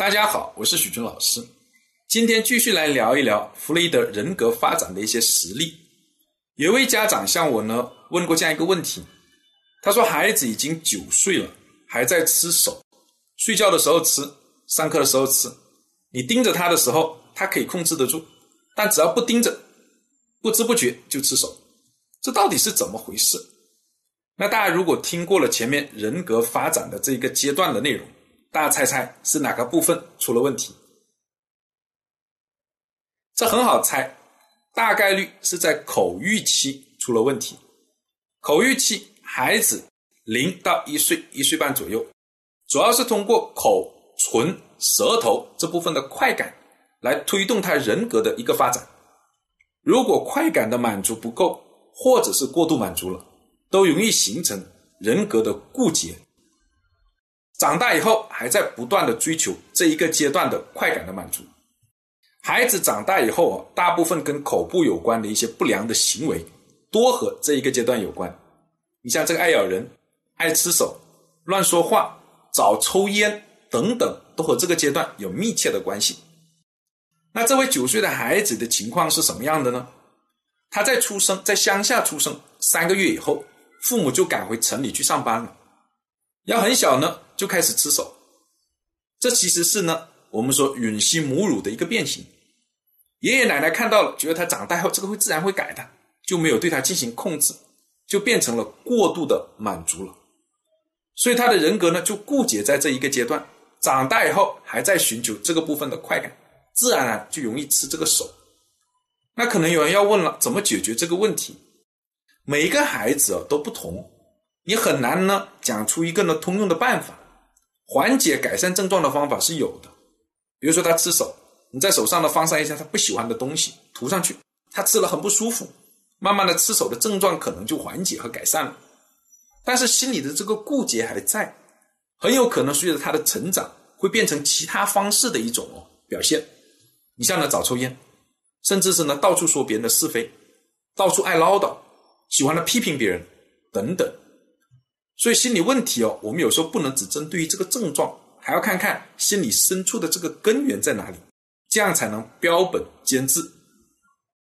大家好，我是许军老师。今天继续来聊一聊弗洛伊德人格发展的一些实例。有位家长向我呢问过这样一个问题，他说孩子已经九岁了，还在吃手，睡觉的时候吃，上课的时候吃。你盯着他的时候，他可以控制得住，但只要不盯着，不知不觉就吃手，这到底是怎么回事？那大家如果听过了前面人格发展的这个阶段的内容。大家猜猜是哪个部分出了问题？这很好猜，大概率是在口欲期出了问题。口欲期，孩子零到一岁、一岁半左右，主要是通过口、唇、舌头这部分的快感来推动他人格的一个发展。如果快感的满足不够，或者是过度满足了，都容易形成人格的固结。长大以后还在不断的追求这一个阶段的快感的满足。孩子长大以后啊，大部分跟口部有关的一些不良的行为，多和这一个阶段有关。你像这个爱咬人、爱吃手、乱说话、早抽烟等等，都和这个阶段有密切的关系。那这位九岁的孩子的情况是什么样的呢？他在出生在乡下出生三个月以后，父母就赶回城里去上班了。要很小呢。就开始吃手，这其实是呢，我们说吮吸母乳的一个变形。爷爷奶奶看到了，觉得他长大后这个会自然会改的，就没有对他进行控制，就变成了过度的满足了。所以他的人格呢，就固结在这一个阶段，长大以后还在寻求这个部分的快感，自然而然就容易吃这个手。那可能有人要问了，怎么解决这个问题？每一个孩子啊都不同，你很难呢讲出一个呢通用的办法。缓解、改善症状的方法是有的，比如说他吃手，你在手上呢放上一些他不喜欢的东西，涂上去，他吃了很不舒服，慢慢的吃手的症状可能就缓解和改善了。但是心里的这个固结还在，很有可能随着他的成长会变成其他方式的一种哦表现。你像呢早抽烟，甚至是呢到处说别人的是非，到处爱唠叨，喜欢呢批评别人等等。所以心理问题哦，我们有时候不能只针对于这个症状，还要看看心理深处的这个根源在哪里，这样才能标本兼治。